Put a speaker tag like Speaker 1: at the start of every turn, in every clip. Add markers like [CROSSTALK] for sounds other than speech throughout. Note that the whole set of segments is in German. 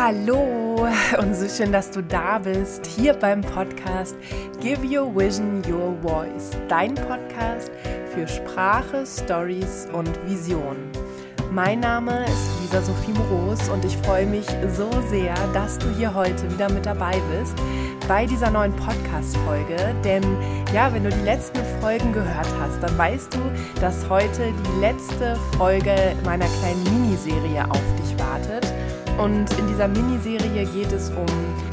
Speaker 1: Hallo und so schön, dass du da bist, hier beim Podcast Give Your Vision Your Voice, dein Podcast für Sprache, Stories und Vision. Mein Name ist Lisa Sophie Moros und ich freue mich so sehr, dass du hier heute wieder mit dabei bist bei dieser neuen Podcast-Folge. Denn ja, wenn du die letzten Folgen gehört hast, dann weißt du, dass heute die letzte Folge meiner kleinen Miniserie auf dich wartet. Und in dieser Miniserie geht es um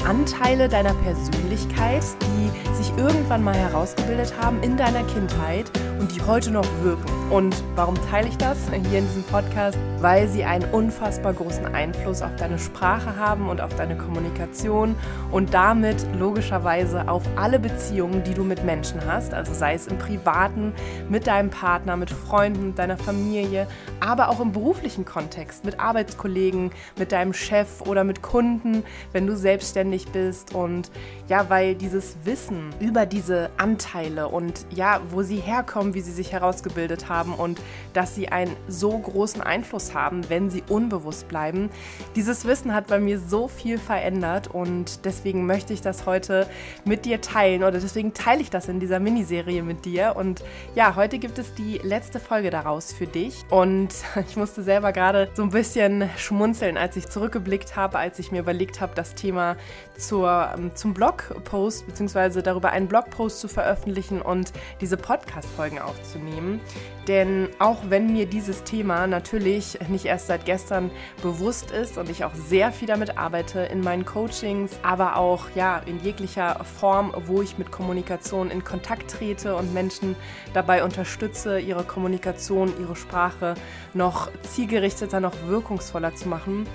Speaker 1: Anteile deiner Persönlichkeit, die sich irgendwann mal herausgebildet haben in deiner Kindheit und die heute noch wirken. Und warum teile ich das hier in diesem Podcast? Weil sie einen unfassbar großen Einfluss auf deine Sprache haben und auf deine Kommunikation und damit logischerweise auf alle Beziehungen, die du mit Menschen hast. Also sei es im privaten, mit deinem Partner, mit Freunden, mit deiner Familie, aber auch im beruflichen Kontext, mit Arbeitskollegen, mit deinem Chef oder mit Kunden, wenn du selbstständig bist. Und ja, weil dieses Wissen über diese Anteile und ja, wo sie herkommen, wie sie sich herausgebildet haben und dass sie einen so großen Einfluss haben, wenn sie unbewusst bleiben, dieses Wissen hat bei mir so viel verändert und deswegen möchte ich das heute mit dir teilen oder deswegen teile ich das in dieser Miniserie mit dir. Und ja, heute gibt es die letzte Folge daraus für dich und [LAUGHS] ich musste selber gerade so ein bisschen schmunzeln, als ich zurück zurückgeblickt habe, als ich mir überlegt habe, das Thema zur, ähm, zum Blogpost bzw. darüber einen Blogpost zu veröffentlichen und diese Podcast-Folgen aufzunehmen. Denn auch wenn mir dieses Thema natürlich nicht erst seit gestern bewusst ist und ich auch sehr viel damit arbeite in meinen Coachings, aber auch ja in jeglicher Form, wo ich mit Kommunikation in Kontakt trete und Menschen dabei unterstütze, ihre Kommunikation, ihre Sprache noch zielgerichteter, noch wirkungsvoller zu machen,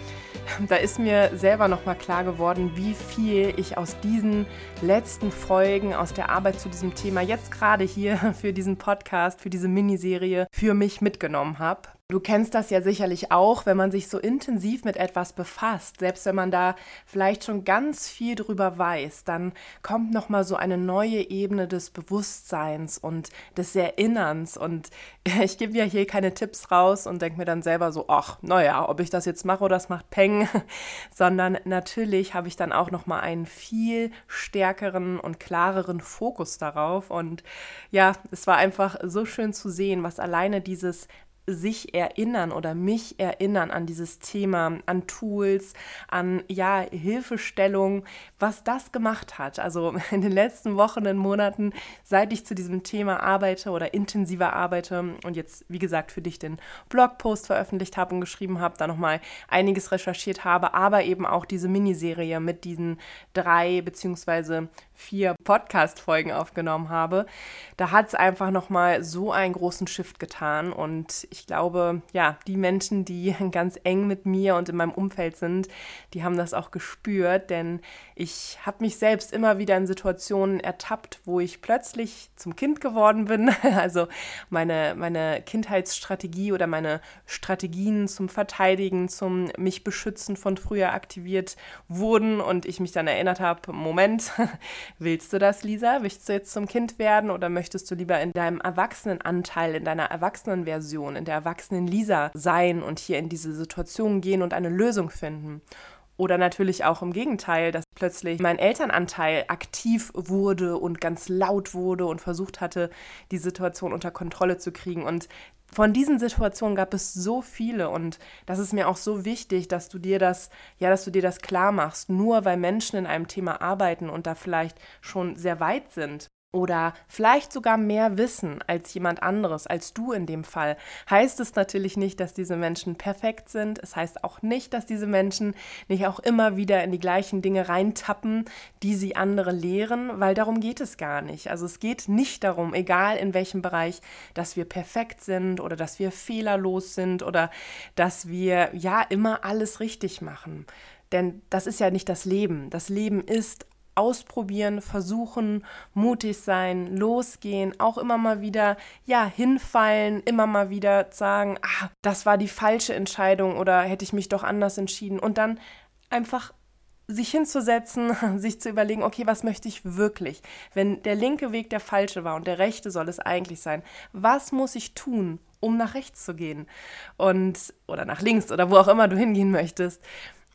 Speaker 1: da ist mir selber nochmal klar geworden, wie viel ich aus diesen letzten Folgen, aus der Arbeit zu diesem Thema, jetzt gerade hier [LAUGHS] für diesen Podcast, für diese Miniserie, für mich mitgenommen habe. Du kennst das ja sicherlich auch, wenn man sich so intensiv mit etwas befasst, selbst wenn man da vielleicht schon ganz viel drüber weiß, dann kommt noch mal so eine neue Ebene des Bewusstseins und des Erinnerns. Und [LAUGHS] ich gebe ja hier keine Tipps raus und denke mir dann selber so, ach, naja, ob ich das jetzt mache oder das macht Peng, [LAUGHS] sondern natürlich habe ich dann auch noch mal einen viel stärkeren und klareren Fokus darauf. Und ja, es war einfach so schön zu sehen, was alleine dieses sich erinnern oder mich erinnern an dieses Thema, an Tools, an ja, Hilfestellung, was das gemacht hat. Also [LAUGHS] in den letzten Wochen und Monaten, seit ich zu diesem Thema arbeite oder intensiver arbeite und jetzt, wie gesagt, für dich den Blogpost veröffentlicht habe und geschrieben habe, da nochmal einiges recherchiert habe, aber eben auch diese Miniserie mit diesen drei beziehungsweise vier Podcast-Folgen aufgenommen habe, da hat es einfach nochmal so einen großen Shift getan und ich glaube, ja, die Menschen, die [LAUGHS] ganz eng mit mir und in meinem Umfeld sind, die haben das auch gespürt, denn ich habe mich selbst immer wieder in Situationen ertappt, wo ich plötzlich zum Kind geworden bin. [LAUGHS] Also meine, meine Kindheitsstrategie oder meine Strategien zum Verteidigen, zum mich beschützen von früher aktiviert wurden und ich mich dann erinnert habe, Moment, [LAUGHS] willst du das, Lisa? Willst du jetzt zum Kind werden oder möchtest du lieber in deinem Erwachsenenanteil, in deiner Erwachsenenversion, in der erwachsenen Lisa sein und hier in diese Situation gehen und eine Lösung finden. Oder natürlich auch im Gegenteil, dass plötzlich mein Elternanteil aktiv wurde und ganz laut wurde und versucht hatte, die Situation unter Kontrolle zu kriegen. Und von diesen Situationen gab es so viele und das ist mir auch so wichtig, dass du dir das, ja, dass du dir das klar machst. Nur weil Menschen in einem Thema arbeiten und da vielleicht schon sehr weit sind, oder vielleicht sogar mehr wissen als jemand anderes, als du in dem Fall, heißt es natürlich nicht, dass diese Menschen perfekt sind. Es heißt auch nicht, dass diese Menschen nicht auch immer wieder in die gleichen Dinge reintappen, die sie andere lehren, weil darum geht es gar nicht. Also es geht nicht darum, egal in welchem Bereich, dass wir perfekt sind oder dass wir fehlerlos sind oder dass wir ja immer alles richtig machen. Denn das ist ja nicht das Leben. Das Leben ist ausprobieren, versuchen, mutig sein, losgehen, auch immer mal wieder, ja, hinfallen, immer mal wieder sagen, ah, das war die falsche Entscheidung oder hätte ich mich doch anders entschieden und dann einfach sich hinzusetzen, [LAUGHS] sich zu überlegen, okay, was möchte ich wirklich? Wenn der linke Weg der falsche war und der rechte soll es eigentlich sein, was muss ich tun, um nach rechts zu gehen? Und oder nach links oder wo auch immer du hingehen möchtest.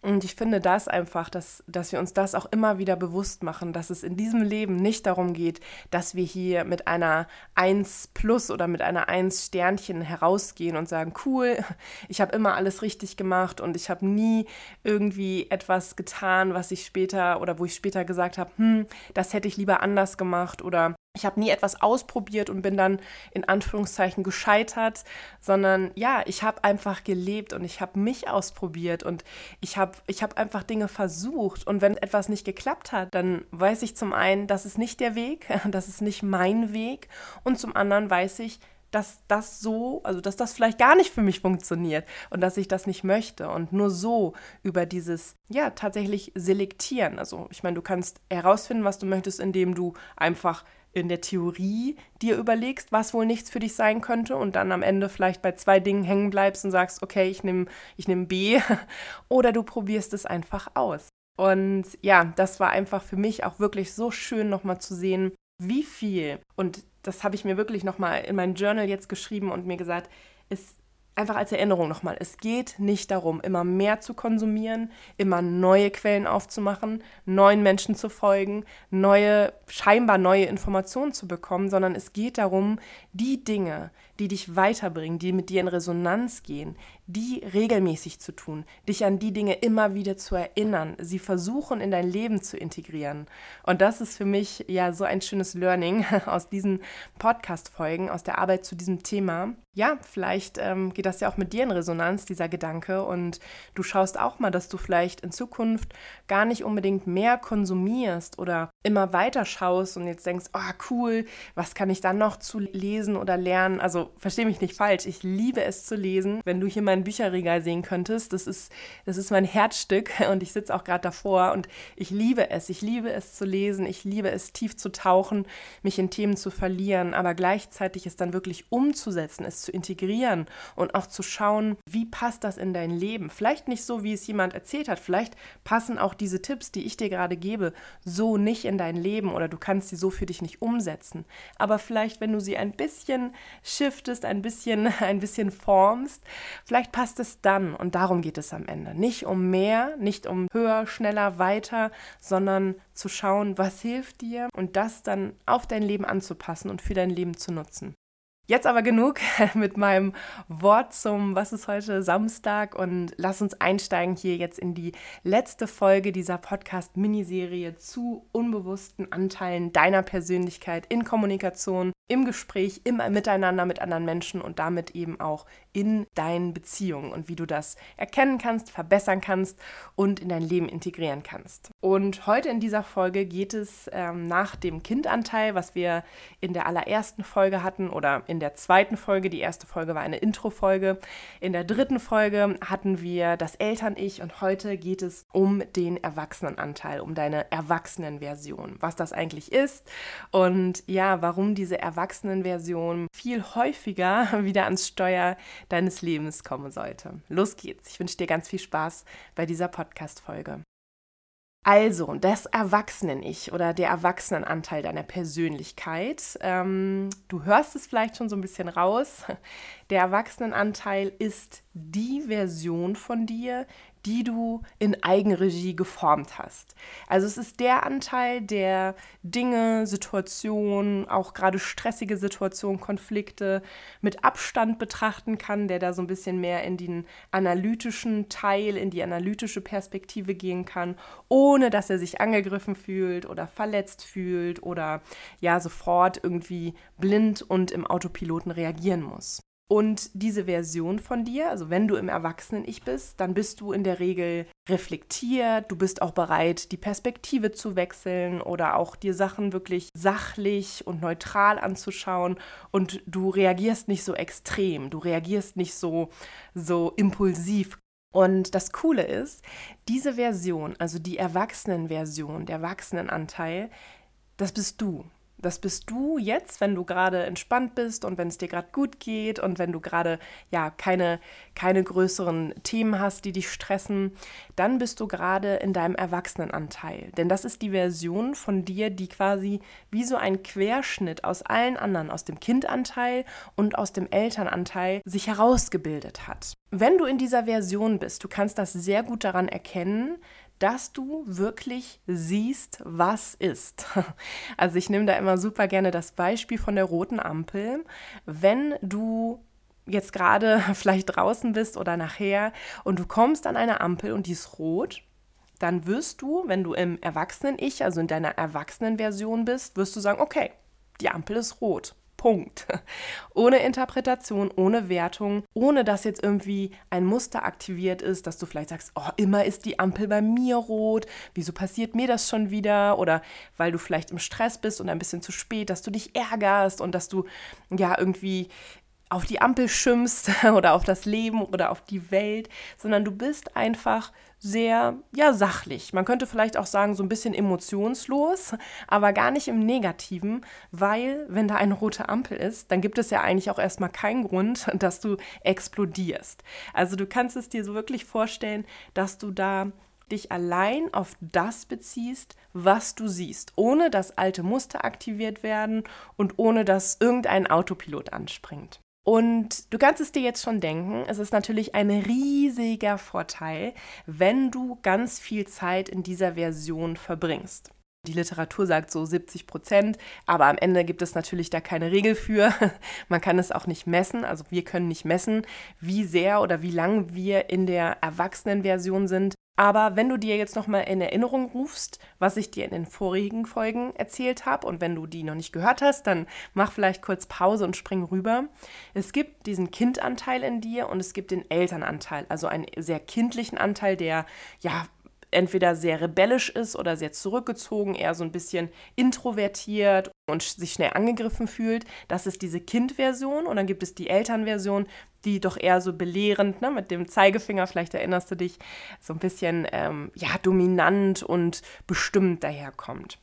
Speaker 1: Und ich finde das einfach, dass, dass wir uns das auch immer wieder bewusst machen, dass es in diesem Leben nicht darum geht, dass wir hier mit einer 1 plus oder mit einer 1 Sternchen herausgehen und sagen, cool, [LAUGHS] ich habe immer alles richtig gemacht und ich habe nie irgendwie etwas getan, was ich später oder wo ich später gesagt habe, hm, das hätte ich lieber anders gemacht oder ich habe nie etwas ausprobiert und bin dann in Anführungszeichen gescheitert, sondern ja, ich habe einfach gelebt und ich habe mich ausprobiert und ich habe ich hab einfach Dinge versucht. Und wenn etwas nicht geklappt hat, dann weiß ich zum einen, das ist nicht der Weg, [LAUGHS] das ist nicht mein Weg. Und zum anderen weiß ich, dass das so, also dass das vielleicht gar nicht für mich funktioniert und dass ich das nicht möchte. Und nur so über dieses, ja, tatsächlich selektieren. Also ich meine, du kannst herausfinden, was du möchtest, indem du einfach in der Theorie dir überlegst, was wohl nichts für dich sein könnte und dann am Ende vielleicht bei zwei Dingen hängen bleibst und sagst, okay, ich nehme ich nehm B [LAUGHS] oder du probierst es einfach aus. Und ja, das war einfach für mich auch wirklich so schön nochmal zu sehen, wie viel, und das habe ich mir wirklich nochmal in mein Journal jetzt geschrieben und mir gesagt, es einfach als Erinnerung nochmal, es geht nicht darum, immer mehr zu konsumieren, immer neue Quellen aufzumachen, neuen Menschen zu folgen, neue, scheinbar neue Informationen zu bekommen, sondern es geht darum, die Dinge, die dich weiterbringen, die mit dir in Resonanz gehen, die regelmäßig zu tun, dich an die Dinge immer wieder zu erinnern, sie versuchen in dein Leben zu integrieren. Und das ist für mich ja so ein schönes Learning [LAUGHS] aus diesen Podcast-Folgen, aus der Arbeit zu diesem Thema. Ja, vielleicht ähm, geht das ja auch mit dir in Resonanz, dieser Gedanke, und du schaust auch mal, dass du vielleicht in Zukunft gar nicht unbedingt mehr konsumierst oder immer weiter schaust und jetzt denkst, oh cool, was kann ich dann noch zu lesen oder lernen? Also verstehe mich nicht falsch, ich liebe es zu lesen. Wenn du hier mein Bücherregal sehen könntest. Das ist, das ist mein Herzstück [LAUGHS] und ich sitze auch gerade davor und ich liebe es. Ich liebe es zu lesen. Ich liebe es tief zu tauchen, mich in Themen zu verlieren, aber gleichzeitig es dann wirklich umzusetzen, es zu integrieren und auch zu schauen, wie passt das in dein Leben. Vielleicht nicht so, wie es jemand erzählt hat. Vielleicht passen auch diese Tipps, die ich dir gerade gebe, so nicht in dein Leben oder du kannst sie so für dich nicht umsetzen. Aber vielleicht, wenn du sie ein bisschen shiftest, ein bisschen, [LAUGHS] ein bisschen formst, Vielleicht passt es dann und darum geht es am Ende. Nicht um mehr, nicht um höher, schneller, weiter, sondern zu schauen, was hilft dir und das dann auf dein Leben anzupassen und für dein Leben zu nutzen. Jetzt aber genug [LAUGHS] mit meinem Wort zum Was ist heute Samstag und lass uns einsteigen hier jetzt in die letzte Folge dieser Podcast-Miniserie zu unbewussten Anteilen deiner Persönlichkeit in Kommunikation, im Gespräch, im Miteinander mit anderen Menschen und damit eben auch in deinen Beziehungen und wie du das erkennen kannst, verbessern kannst und in dein Leben integrieren kannst. Und heute in dieser Folge geht es ähm, nach dem Kindanteil, was wir in der allerersten Folge hatten oder in der zweiten Folge. Die erste Folge war eine Intro-Folge. In der dritten Folge hatten wir das Eltern-Ich und heute geht es um den Erwachsenenanteil, um deine Erwachsenenversion, was das eigentlich ist und ja, warum diese Erwachsenenversion viel häufiger [LAUGHS] wieder ans Steuer deines Lebens kommen sollte. Los geht's. Ich wünsche dir ganz viel Spaß bei dieser Podcast-Folge. Also, das Erwachsenen-Ich oder der Erwachsenenanteil deiner Persönlichkeit. Ähm, du hörst es vielleicht schon so ein bisschen raus. Der Erwachsenenanteil ist die Version von dir, die du in Eigenregie geformt hast. Also es ist der Anteil, der Dinge, Situationen, auch gerade stressige Situationen, Konflikte mit Abstand betrachten kann, der da so ein bisschen mehr in den analytischen Teil, in die analytische Perspektive gehen kann, ohne dass er sich angegriffen fühlt oder verletzt fühlt oder ja sofort irgendwie blind und im Autopiloten reagieren muss. Und diese Version von dir, also wenn du im Erwachsenen-Ich bist, dann bist du in der Regel reflektiert, du bist auch bereit, die Perspektive zu wechseln oder auch dir Sachen wirklich sachlich und neutral anzuschauen und du reagierst nicht so extrem, du reagierst nicht so, so impulsiv. Und das Coole ist, diese Version, also die Erwachsenen-Version, der Erwachsenenanteil, das bist du. Das bist du jetzt, wenn du gerade entspannt bist und wenn es dir gerade gut geht und wenn du gerade ja keine, keine größeren Themen hast, die dich stressen, dann bist du gerade in deinem Erwachsenenanteil. Denn das ist die Version von dir, die quasi wie so ein Querschnitt aus allen anderen, aus dem Kindanteil und aus dem Elternanteil sich herausgebildet hat. Wenn du in dieser Version bist, du kannst das sehr gut daran erkennen, dass du wirklich siehst, was ist. [LAUGHS] Also ich nehme da immer super gerne das Beispiel von der roten Ampel. Wenn du jetzt gerade [LAUGHS] vielleicht draußen bist oder nachher und du kommst an eine Ampel und die ist rot, dann wirst du, wenn du im Erwachsenen-Ich, also in deiner Erwachsenen-Version bist, wirst du sagen, okay, die Ampel ist rot. Punkt. [LAUGHS] Ohne Interpretation, ohne Wertung, ohne dass jetzt irgendwie ein Muster aktiviert ist, dass du vielleicht sagst, oh, immer ist die Ampel bei mir rot, wieso passiert mir das schon wieder? Oder weil du vielleicht im Stress bist und ein bisschen zu spät, dass du dich ärgerst und dass du ja irgendwie auf die Ampel schimpfst [LAUGHS] oder auf das Leben oder auf die Welt, sondern du bist einfach sehr, ja, sachlich. Man könnte vielleicht auch sagen, so ein bisschen emotionslos, aber gar nicht im Negativen, weil, wenn da eine rote Ampel ist, dann gibt es ja eigentlich auch erstmal keinen Grund, [LAUGHS] dass du explodierst. Also du kannst es dir so wirklich vorstellen, dass du da dich allein auf das beziehst, was du siehst, ohne dass alte Muster aktiviert werden und ohne dass irgendein Autopilot anspringt. Und du kannst es dir jetzt schon denken, es ist natürlich ein riesiger Vorteil, wenn du ganz viel Zeit in dieser Version verbringst. Die Literatur sagt so 70 Prozent, aber am Ende gibt es natürlich da keine Regel für. [LAUGHS] Man kann es auch nicht messen. Also wir können nicht messen, wie sehr oder wie lang wir in der Erwachsenenversion sind. Aber wenn du dir jetzt nochmal in Erinnerung rufst, was ich dir in den vorigen Folgen erzählt habe, und wenn du die noch nicht gehört hast, dann mach vielleicht kurz Pause und spring rüber. Es gibt diesen Kindanteil in dir und es gibt den Elternanteil, also einen sehr kindlichen Anteil, der ja entweder sehr rebellisch ist oder sehr zurückgezogen, eher so ein bisschen introvertiert und sich schnell angegriffen fühlt. Das ist diese Kind-Version. Und dann gibt es die Elternversion, die doch eher so belehrend, ne, mit dem Zeigefinger, vielleicht erinnerst du dich, so ein bisschen ähm, ja, dominant und bestimmt daherkommt.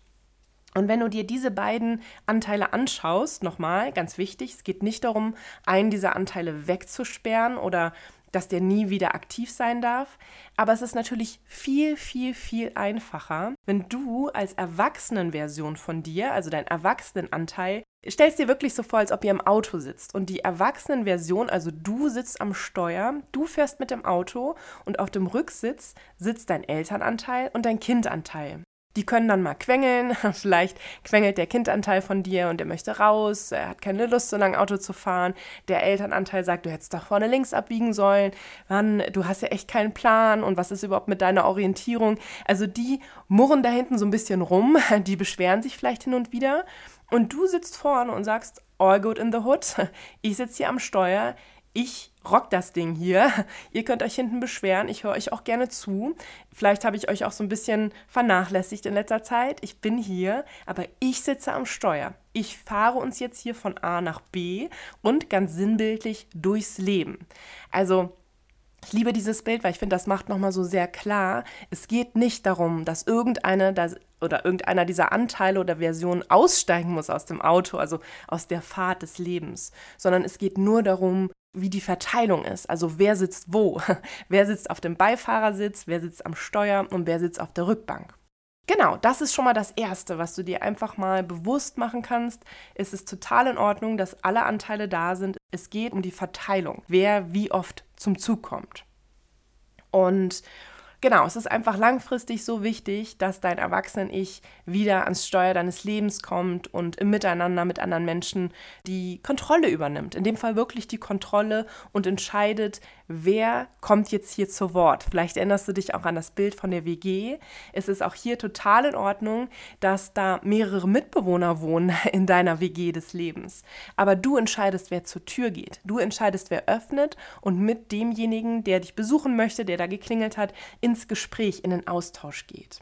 Speaker 1: Und wenn du dir diese beiden Anteile anschaust, nochmal, ganz wichtig, es geht nicht darum, einen dieser Anteile wegzusperren oder dass der nie wieder aktiv sein darf. Aber es ist natürlich viel, viel, viel einfacher, wenn du als Erwachsenenversion von dir, also dein Erwachsenenanteil, stellst dir wirklich so vor, als ob ihr im Auto sitzt. Und die Erwachsenenversion, also du sitzt am Steuer, du fährst mit dem Auto und auf dem Rücksitz sitzt dein Elternanteil und dein Kindanteil. Die können dann mal quengeln. [LAUGHS] Vielleicht quengelt der Kindanteil von dir und der möchte raus. Er hat keine Lust, so lange Auto zu fahren. Der Elternanteil sagt, du hättest doch vorne links abbiegen sollen. Mann, du hast ja echt keinen Plan. Und was ist überhaupt mit deiner Orientierung? Also die murren da hinten so ein bisschen rum. [LAUGHS] Die beschweren sich vielleicht hin und wieder. Und du sitzt vorne und sagst, all good in the hood. [LAUGHS] Ich sitze hier am Steuer ich rock das Ding hier. [LAUGHS] Ihr könnt euch hinten beschweren. Ich höre euch auch gerne zu. Vielleicht habe ich euch auch so ein bisschen vernachlässigt in letzter Zeit. Ich bin hier, aber ich sitze am Steuer. Ich fahre uns jetzt hier von A nach B und ganz sinnbildlich durchs Leben. Also ich liebe dieses Bild, weil ich finde, das macht nochmal so sehr klar, es geht nicht darum, dass irgendeine das, oder irgendeiner dieser Anteile oder Versionen aussteigen muss aus dem Auto, also aus der Fahrt des Lebens, sondern es geht nur darum, wie die Verteilung ist. Also wer sitzt wo? [LAUGHS] Wer sitzt auf dem Beifahrersitz, wer sitzt am Steuer und wer sitzt auf der Rückbank. Genau, das ist schon mal das Erste, was du dir einfach mal bewusst machen kannst. Es ist total in Ordnung, dass alle Anteile da sind. Es geht um die Verteilung, wer wie oft zum Zug kommt. Und Genau, es ist einfach langfristig so wichtig, dass dein Erwachsenen-Ich wieder ans Steuer deines Lebens kommt und im Miteinander mit anderen Menschen die Kontrolle übernimmt. In dem Fall wirklich die Kontrolle und entscheidet, wer kommt jetzt hier zu Wort. Vielleicht erinnerst du dich auch an das Bild von der WG. Es ist auch hier total in Ordnung, dass da mehrere Mitbewohner wohnen [LAUGHS] in deiner WG des Lebens. Aber du entscheidest, wer zur Tür geht. Du entscheidest, wer öffnet und mit demjenigen, der dich besuchen möchte, der da geklingelt hat, in ins Gespräch, in den Austausch geht.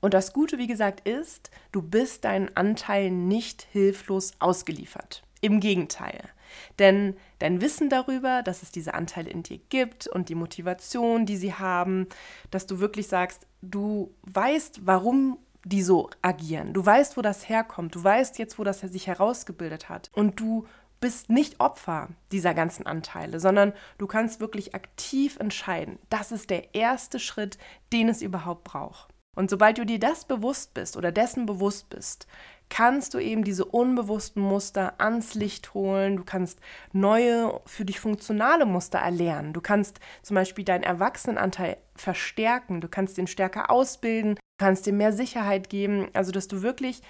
Speaker 1: Und das Gute, wie gesagt, ist, du bist deinen Anteilen nicht hilflos ausgeliefert. Im Gegenteil. Denn dein Wissen darüber, dass es diese Anteile in dir gibt und die Motivation, die sie haben, dass du wirklich sagst, du weißt, warum die so agieren. Du weißt, wo das herkommt. Du weißt jetzt, wo das sich herausgebildet hat. Und du bist nicht Opfer dieser ganzen Anteile, sondern du kannst wirklich aktiv entscheiden. Das ist der erste Schritt, den es überhaupt braucht. Und sobald du dir das bewusst bist oder dessen bewusst bist, kannst du eben diese unbewussten Muster ans Licht holen. Du kannst neue, für dich funktionale Muster erlernen. Du kannst zum Beispiel deinen Erwachsenenanteil verstärken. Du kannst den stärker ausbilden. Du kannst dir mehr Sicherheit geben. Also, dass du wirklich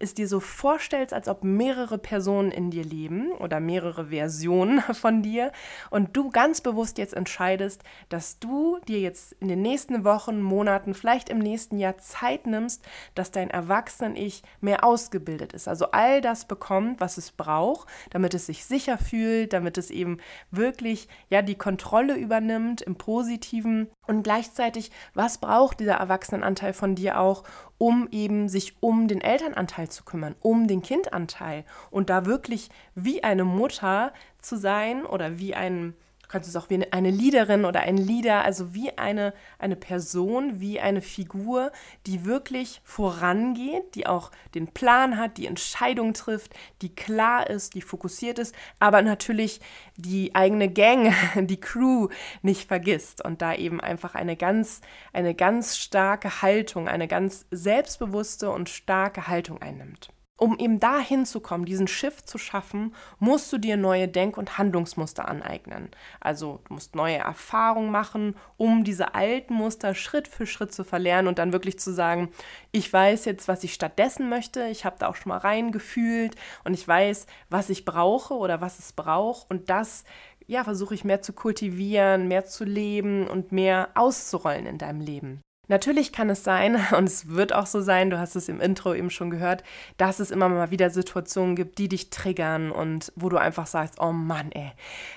Speaker 1: es dir so vorstellst, als ob mehrere Personen in dir leben oder mehrere Versionen [LAUGHS] von dir und du ganz bewusst jetzt entscheidest, dass du dir jetzt in den nächsten Wochen, Monaten, vielleicht im nächsten Jahr Zeit nimmst, dass dein Erwachsenen-Ich mehr ausgebildet ist. Also all das bekommt, was es braucht, damit es sich sicher fühlt, damit es eben wirklich ja die Kontrolle übernimmt im Positiven und gleichzeitig, was braucht dieser Erwachsenenanteil von dir auch, um eben sich um den Elternanteil zu kümmern, um den Kindanteil. Und da wirklich wie eine Mutter zu sein oder wie ein kannst es auch wie eine Leaderin oder ein Leader, also wie eine, eine Person, wie eine Figur, die wirklich vorangeht, die auch den Plan hat, die Entscheidung trifft, die klar ist, die fokussiert ist, aber natürlich die eigene Gang, [LAUGHS] die Crew nicht vergisst und da eben einfach eine ganz, eine ganz starke Haltung, eine ganz selbstbewusste und starke Haltung einnimmt um eben dahin zu kommen, diesen Shift zu schaffen, musst du dir neue Denk- und Handlungsmuster aneignen. Also du musst neue Erfahrungen machen, um diese alten Muster Schritt für Schritt zu verlernen und dann wirklich zu sagen, ich weiß jetzt, was ich stattdessen möchte, ich habe da auch schon mal reingefühlt und ich weiß, was ich brauche oder was es braucht und das ja, versuche ich mehr zu kultivieren, mehr zu leben und mehr auszurollen in deinem Leben. Natürlich kann es sein, [LAUGHS] und es wird auch so sein, du hast es im Intro eben schon gehört, dass es immer mal wieder Situationen gibt, die dich triggern und wo du einfach sagst, oh Mann, ey.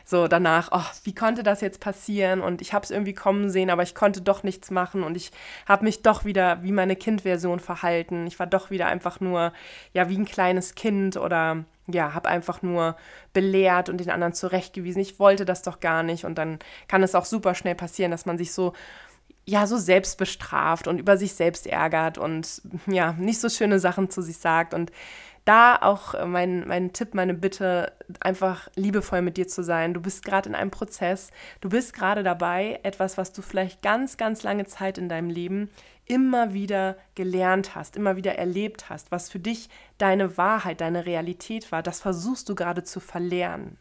Speaker 1: So danach, oh, wie konnte das jetzt passieren? Und ich habe es irgendwie kommen sehen, aber ich konnte doch nichts machen und ich habe mich doch wieder wie meine Kindversion verhalten. Ich war doch wieder einfach nur, ja, wie ein kleines Kind oder ja, habe einfach nur belehrt und den anderen zurechtgewiesen. Ich wollte das doch gar nicht. Und dann kann es auch super schnell passieren, dass man sich so ja, so selbst bestraft und über sich selbst ärgert und ja, nicht so schöne Sachen zu sich sagt. Und da auch mein, mein Tipp, meine Bitte, einfach liebevoll mit dir zu sein. Du bist gerade in einem Prozess, du bist gerade dabei, etwas, was du vielleicht ganz, ganz lange Zeit in deinem Leben immer wieder gelernt hast, immer wieder erlebt hast, was für dich deine Wahrheit, deine Realität war, das versuchst du gerade zu verlernen.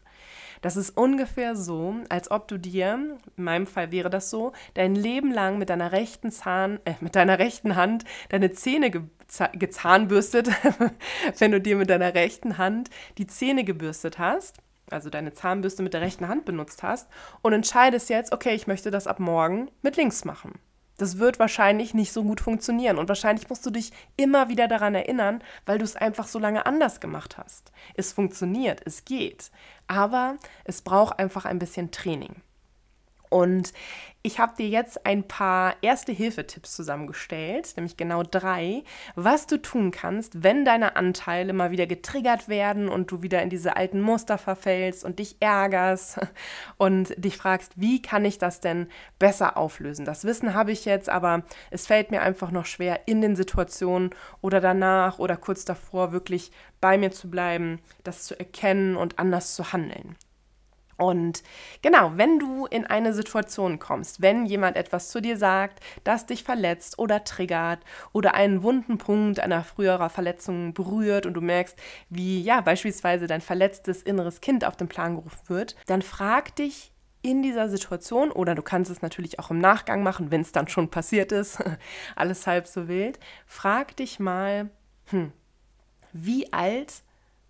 Speaker 1: Das ist ungefähr so, als ob du dir, in meinem Fall wäre das so, dein Leben lang mit deiner rechten Zahn, äh, mit deiner rechten Hand deine Zähne ge gezahnbürstet, [LAUGHS] wenn du dir mit deiner rechten Hand die Zähne gebürstet hast also deine Zahnbürste mit der rechten Hand benutzt hast und entscheidest jetzt, okay, ich möchte das ab morgen mit links machen. Das wird wahrscheinlich nicht so gut funktionieren und wahrscheinlich musst du dich immer wieder daran erinnern, weil du es einfach so lange anders gemacht hast. Es funktioniert, es geht, aber es braucht einfach ein bisschen Training. Und ich habe dir jetzt ein paar Erste-Hilfe-Tipps zusammengestellt, nämlich genau drei, was du tun kannst, wenn deine Anteile mal wieder getriggert werden und du wieder in diese alten Muster verfällst und dich ärgerst [LAUGHS] und dich fragst, wie kann ich das denn besser auflösen? Das Wissen habe ich jetzt, aber es fällt mir einfach noch schwer, in den Situationen oder danach oder kurz davor wirklich bei mir zu bleiben, das zu erkennen und anders zu handeln. Und genau, wenn du in eine Situation kommst, wenn jemand etwas zu dir sagt, das dich verletzt oder triggert oder einen wunden Punkt einer früherer Verletzung berührt und du merkst, wie ja beispielsweise dein verletztes inneres Kind auf den Plan gerufen wird, dann frag dich in dieser Situation oder du kannst es natürlich auch im Nachgang machen, wenn es dann schon passiert ist, [LAUGHS] alles halb so wild, frag dich mal, hm, wie alt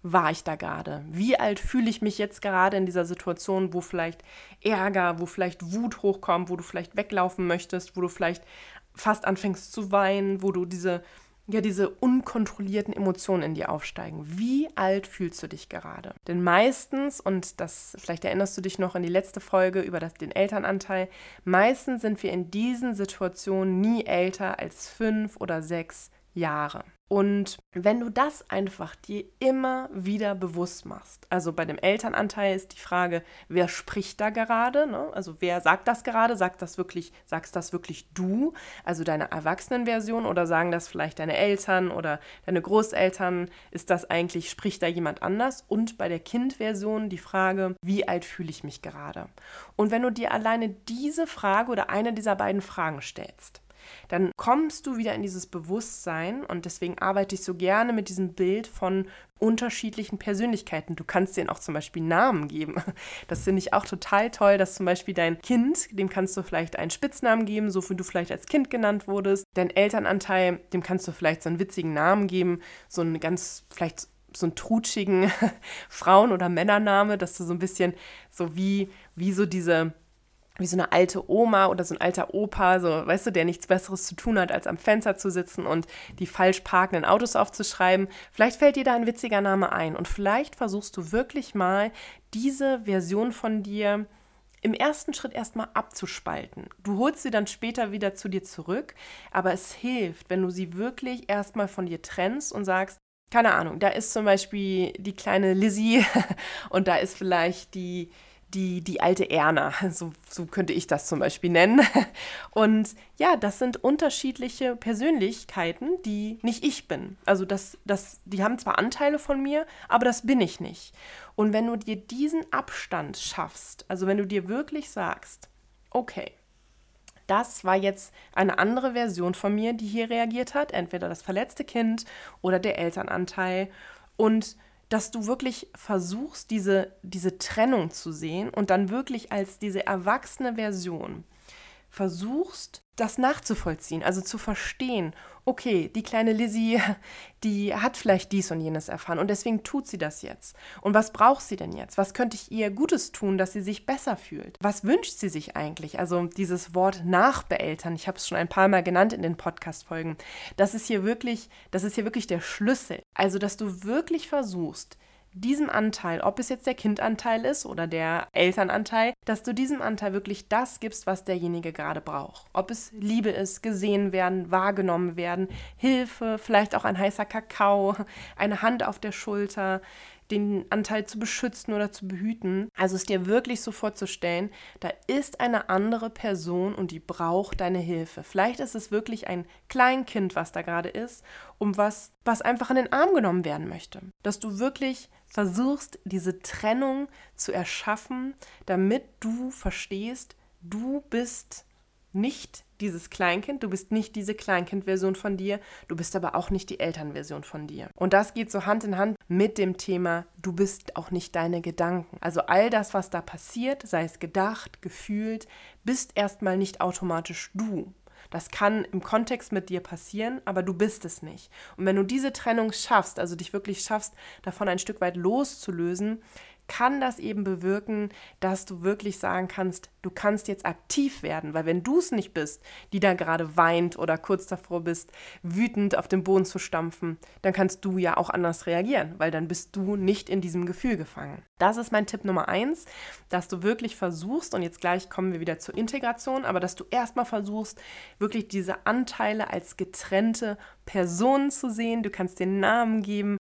Speaker 1: war ich da gerade? Wie alt fühle ich mich jetzt gerade in dieser Situation, wo vielleicht Ärger, wo vielleicht Wut hochkommt, wo du vielleicht weglaufen möchtest, wo du vielleicht fast anfängst zu weinen, wo du diese ja diese unkontrollierten Emotionen in dir aufsteigen. Wie alt fühlst du dich gerade? Denn meistens und das vielleicht erinnerst du dich noch in die letzte Folge über das, den Elternanteil, meistens sind wir in diesen Situationen nie älter als fünf oder sechs Jahre. Und wenn du das einfach dir immer wieder bewusst machst, also bei dem Elternanteil ist die Frage, wer spricht da gerade? Ne? Also wer sagt das gerade? Sagt das wirklich, sagst das wirklich du, also deine Erwachsenenversion, oder sagen das vielleicht deine Eltern oder deine Großeltern? Ist das eigentlich, spricht da jemand anders? Und bei der Kindversion die Frage, wie alt fühle ich mich gerade? Und wenn du dir alleine diese Frage oder eine dieser beiden Fragen stellst, dann kommst du wieder in dieses Bewusstsein und deswegen arbeite ich so gerne mit diesem Bild von unterschiedlichen Persönlichkeiten. Du kannst denen auch zum Beispiel Namen geben. [LAUGHS] Das finde ich auch total toll, dass zum Beispiel dein Kind, dem kannst du vielleicht einen Spitznamen geben, so wie du vielleicht als Kind genannt wurdest. Dein Elternanteil, dem kannst du vielleicht so einen witzigen Namen geben, so einen ganz, vielleicht so einen trutschigen [LAUGHS] Frauen- oder Männername, dass du so ein bisschen so wie, wie so diese wie so eine alte Oma oder so ein alter Opa, so, weißt du, der nichts Besseres zu tun hat, als am Fenster zu sitzen und die falsch parkenden Autos aufzuschreiben. Vielleicht fällt dir da ein witziger Name ein und vielleicht versuchst du wirklich mal diese Version von dir im ersten Schritt erstmal abzuspalten. Du holst sie dann später wieder zu dir zurück, aber es hilft, wenn du sie wirklich erstmal von dir trennst und sagst, keine Ahnung, da ist zum Beispiel die kleine Lizzie [LAUGHS] und da ist vielleicht die die, die alte Erna, [LAUGHS] so, so könnte ich das zum Beispiel nennen. [LAUGHS] Und ja, das sind unterschiedliche Persönlichkeiten, die nicht ich bin. Also das, das, die haben zwar Anteile von mir, aber das bin ich nicht. Und wenn du dir diesen Abstand schaffst, also wenn du dir wirklich sagst, okay, das war jetzt eine andere Version von mir, die hier reagiert hat, entweder das verletzte Kind oder der Elternanteil. Und dass du wirklich versuchst, diese, diese Trennung zu sehen und dann wirklich als diese erwachsene Version versuchst, das nachzuvollziehen, also zu verstehen, okay, die kleine Lizzie, [LAUGHS] die hat vielleicht dies und jenes erfahren und deswegen tut sie das jetzt. Und was braucht sie denn jetzt? Was könnte ich ihr Gutes tun, dass sie sich besser fühlt? Was wünscht sie sich eigentlich? Also dieses Wort nachbeeltern, ich habe es schon ein paar Mal genannt in den Podcast-Folgen, das ist hier wirklich, das ist hier wirklich der Schlüssel. Also, dass du wirklich versuchst, diesem Anteil, ob es jetzt der Kindanteil ist oder der Elternanteil, dass du diesem Anteil wirklich das gibst, was derjenige gerade braucht. Ob es Liebe ist, gesehen werden, wahrgenommen werden, Hilfe, vielleicht auch ein heißer Kakao, eine Hand auf der Schulter, den Anteil zu beschützen oder zu behüten. Also es dir wirklich so vorzustellen, da ist eine andere Person und die braucht deine Hilfe. Vielleicht ist es wirklich ein Kleinkind, was da gerade ist, um was, was einfach in den Arm genommen werden möchte. Dass du wirklich versuchst, diese Trennung zu erschaffen, damit du verstehst, du bist nicht dieses Kleinkind, du bist nicht diese Kleinkind-Version von dir, du bist aber auch nicht die Elternversion von dir. Und das geht so Hand in Hand mit dem Thema, du bist auch nicht deine Gedanken. Also all das, was da passiert, sei es gedacht, gefühlt, bist erstmal nicht automatisch du. Das kann im Kontext mit dir passieren, aber du bist es nicht. Und wenn du diese Trennung schaffst, also dich wirklich schaffst, davon ein Stück weit loszulösen, kann das eben bewirken, dass du wirklich sagen kannst, du kannst jetzt aktiv werden, weil wenn du es nicht bist, die da gerade weint oder kurz davor bist, wütend auf den Boden zu stampfen, dann kannst du ja auch anders reagieren, weil dann bist du nicht in diesem Gefühl gefangen. Das ist mein Tipp Nummer eins, dass du wirklich versuchst, und jetzt gleich kommen wir wieder zur Integration, aber dass du erstmal versuchst, wirklich diese Anteile als getrennte Personen zu sehen. Du kannst den Namen geben,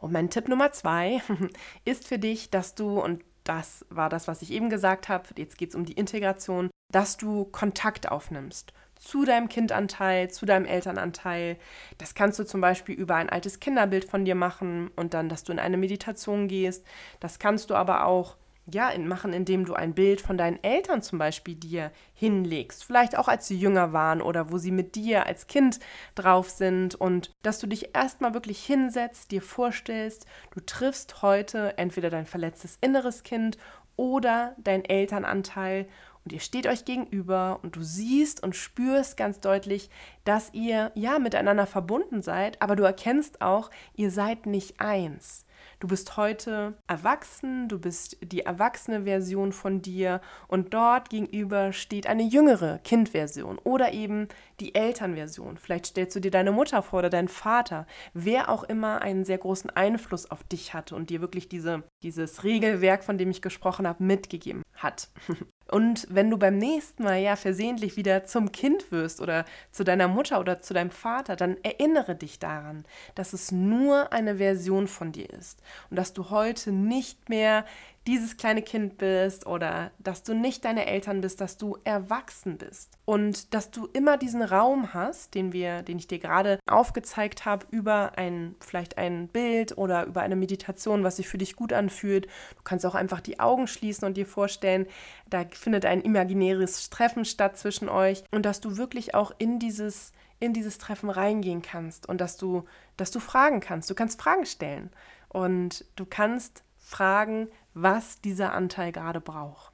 Speaker 1: und mein Tipp Nummer zwei [LAUGHS] ist für dich, dass du, und das war das, was ich eben gesagt habe, jetzt geht es um die Integration, dass du Kontakt aufnimmst zu deinem Kindanteil, zu deinem Elternanteil. Das kannst du zum Beispiel über ein altes Kinderbild von dir machen und dann, dass du in eine Meditation gehst. Das kannst du aber auch ja, machen, indem du ein Bild von deinen Eltern zum Beispiel dir hinlegst. Vielleicht auch als sie jünger waren oder wo sie mit dir als Kind drauf sind und dass du dich erstmal wirklich hinsetzt, dir vorstellst, du triffst heute entweder dein verletztes inneres Kind oder dein Elternanteil und ihr steht euch gegenüber und du siehst und spürst ganz deutlich, dass ihr ja miteinander verbunden seid, aber du erkennst auch, ihr seid nicht eins. Du bist heute erwachsen, du bist die erwachsene Version von dir und dort gegenüber steht eine jüngere Kindversion oder eben die Elternversion. Vielleicht stellst du dir deine Mutter vor oder deinen Vater, wer auch immer einen sehr großen Einfluss auf dich hatte und dir wirklich diese, dieses Regelwerk, von dem ich gesprochen habe, mitgegeben hat. [LAUGHS] Und wenn du beim nächsten Mal ja versehentlich wieder zum Kind wirst oder zu deiner Mutter oder zu deinem Vater, dann erinnere dich daran, dass es nur eine Version von dir ist und dass du heute nicht mehr dieses kleine Kind bist oder dass du nicht deine Eltern bist, dass du erwachsen bist und dass du immer diesen Raum hast, den wir, den ich dir gerade aufgezeigt habe über ein vielleicht ein Bild oder über eine Meditation, was sich für dich gut anfühlt. Du kannst auch einfach die Augen schließen und dir vorstellen, da findet ein imaginäres Treffen statt zwischen euch und dass du wirklich auch in dieses in dieses Treffen reingehen kannst und dass du dass du fragen kannst. Du kannst Fragen stellen und du kannst fragen, was dieser Anteil gerade braucht.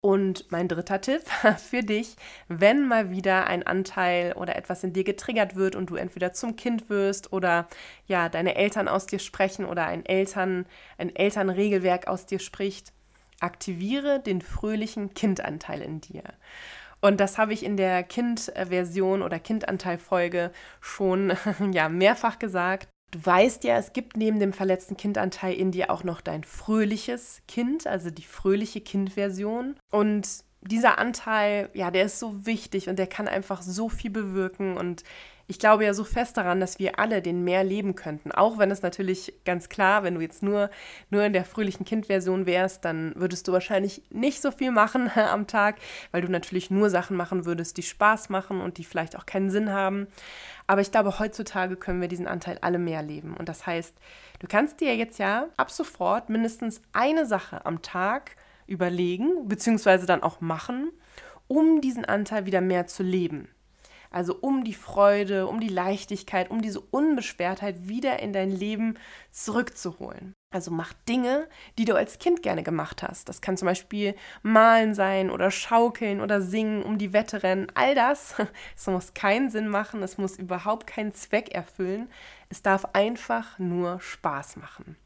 Speaker 1: Und mein dritter Tipp [LAUGHS] für dich, wenn mal wieder ein Anteil oder etwas in dir getriggert wird und du entweder zum Kind wirst oder ja, deine Eltern aus dir sprechen oder ein Eltern ein Elternregelwerk aus dir spricht, aktiviere den fröhlichen Kindanteil in dir. Und das habe ich in der Kind-Version oder Kindanteil-Folge schon [LAUGHS] ja, mehrfach gesagt. Du weißt ja, es gibt neben dem verletzten Kindanteil in dir auch noch dein fröhliches Kind, also die fröhliche Kindversion. Und dieser Anteil, ja, der ist so wichtig und der kann einfach so viel bewirken. Und ich glaube ja so fest daran, dass wir alle den mehr leben könnten. Auch wenn es natürlich ganz klar, wenn du jetzt nur, nur in der fröhlichen Kindversion wärst, dann würdest du wahrscheinlich nicht so viel machen [LAUGHS] am Tag, weil du natürlich nur Sachen machen würdest, die Spaß machen und die vielleicht auch keinen Sinn haben. Aber ich glaube, heutzutage können wir diesen Anteil alle mehr leben. Und das heißt, du kannst dir jetzt ja ab sofort mindestens eine Sache am Tag überlegen, beziehungsweise dann auch machen, um diesen Anteil wieder mehr zu leben. Also um die Freude, um die Leichtigkeit, um diese Unbeschwertheit wieder in dein Leben zurückzuholen. Also mach Dinge, die du als Kind gerne gemacht hast. Das kann zum Beispiel malen sein oder schaukeln oder singen, um die Wette rennen. All das, [LAUGHS] es muss keinen Sinn machen, es muss überhaupt keinen Zweck erfüllen. Es darf einfach nur Spaß machen.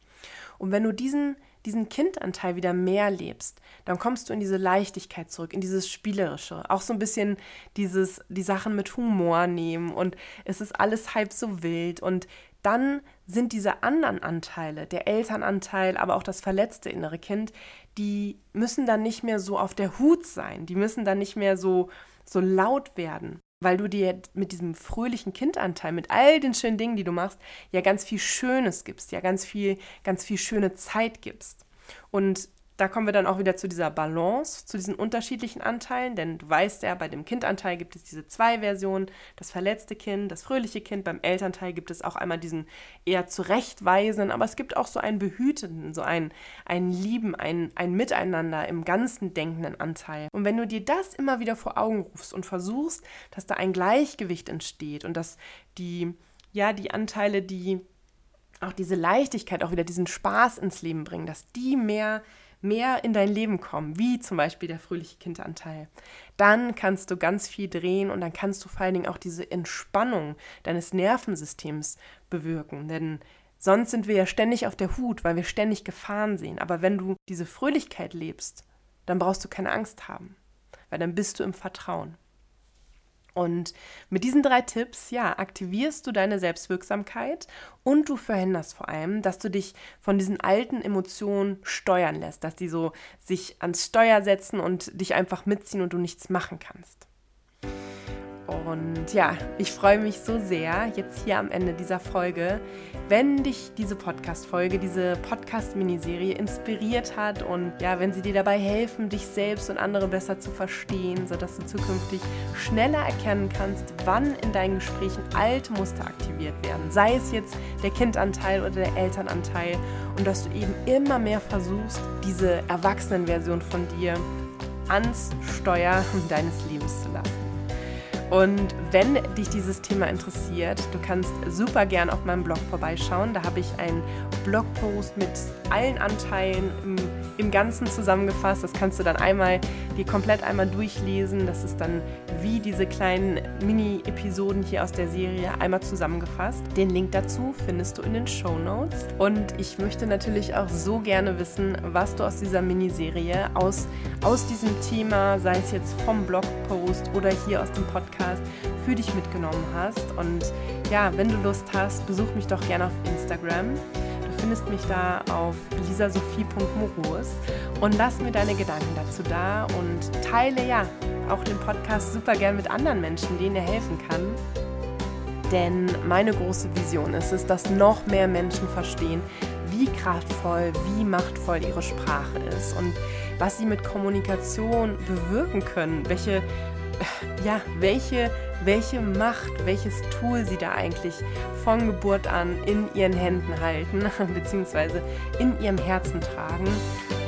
Speaker 1: Und wenn du diesen diesen Kindanteil wieder mehr lebst, dann kommst du in diese Leichtigkeit zurück, in dieses Spielerische. Auch so ein bisschen dieses, die Sachen mit Humor nehmen und es ist alles halb so wild. Und dann sind diese anderen Anteile, der Elternanteil, aber auch das verletzte innere Kind, die müssen dann nicht mehr so auf der Hut sein. Die müssen dann nicht mehr so, so laut werden weil du dir mit diesem fröhlichen Kindanteil, mit all den schönen Dingen, die du machst, ja ganz viel Schönes gibst, ja ganz viel, ganz viel schöne Zeit gibst. Und da kommen wir dann auch wieder zu dieser Balance, zu diesen unterschiedlichen Anteilen, denn du weißt ja, bei dem Kindanteil gibt es diese zwei Versionen, das verletzte Kind, das fröhliche Kind, beim Elternteil gibt es auch einmal diesen eher zurechtweisenden, aber es gibt auch so einen behütenden, so einen, einen lieben, ein, ein Miteinander im ganzen denkenden Anteil. Und wenn du dir das immer wieder vor Augen rufst und versuchst, dass da ein Gleichgewicht entsteht und dass die, ja, die Anteile, die auch diese Leichtigkeit, auch wieder diesen Spaß ins Leben bringen, dass die mehr mehr in dein Leben kommen, wie zum Beispiel der fröhliche Kindanteil, dann kannst du ganz viel drehen und dann kannst du vor allen Dingen auch diese Entspannung deines Nervensystems bewirken. Denn sonst sind wir ja ständig auf der Hut, weil wir ständig Gefahren sehen. Aber wenn du diese Fröhlichkeit lebst, dann brauchst du keine Angst haben, weil dann bist du im Vertrauen. Und mit diesen drei Tipps, ja, aktivierst du deine Selbstwirksamkeit und du verhinderst vor allem, dass du dich von diesen alten Emotionen steuern lässt, dass die so sich ans Steuer setzen und dich einfach mitziehen und du nichts machen kannst. Und ja, ich freue mich so sehr jetzt hier am Ende dieser Folge, wenn dich diese Podcast-Folge, diese Podcast-Miniserie inspiriert hat und ja, wenn sie dir dabei helfen, dich selbst und andere besser zu verstehen, sodass du zukünftig schneller erkennen kannst, wann in deinen Gesprächen alte Muster aktiviert werden. Sei es jetzt der Kindanteil oder der Elternanteil und dass du eben immer mehr versuchst, diese Erwachsenenversion von dir ans Steuer deines Lebens zu lassen. Und wenn dich dieses Thema interessiert, du kannst super gern auf meinem Blog vorbeischauen. Da habe ich einen Blogpost mit allen Anteilen im, im, Ganzen zusammengefasst. Das kannst du dann einmal dir komplett einmal durchlesen. Das ist dann wie diese kleinen Mini-Episoden hier aus der Serie einmal zusammengefasst. Den Link dazu findest du in den Show Notes. Und ich möchte natürlich auch so gerne wissen, was du aus dieser Miniserie, aus, aus diesem Thema, sei es jetzt vom Blogpost oder hier aus dem Podcast, für dich mitgenommen hast. Und ja, wenn du Lust hast, besuch mich doch gerne auf Instagram findest mich da auf lisasophie.morus und lass mir deine Gedanken dazu da und teile ja auch den Podcast super gern mit anderen Menschen, denen er helfen kann. Denn meine große Vision ist es, dass noch mehr Menschen verstehen, wie kraftvoll, wie machtvoll ihre Sprache ist und was sie mit Kommunikation bewirken können, welche, ja, welche, welche Macht, welches Tool sie da eigentlich von Geburt an in ihren Händen halten, [LAUGHS] beziehungsweise in ihrem Herzen tragen.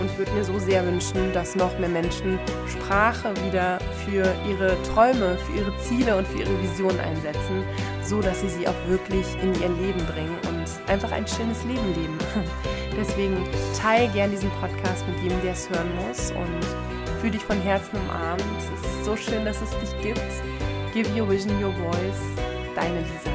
Speaker 1: Und würde mir so sehr wünschen, dass noch mehr Menschen Sprache wieder für ihre Träume, für ihre Ziele und für ihre Visionen einsetzen, so dass sie sie auch wirklich in ihr Leben bringen und einfach ein schönes Leben leben. [LAUGHS] Deswegen teile gern diesen Podcast mit jedem, der es hören muss und fühle dich von Herzen umarmt. Es ist so schön, dass es dich gibt. Give your vision your voice. Deine Lisa.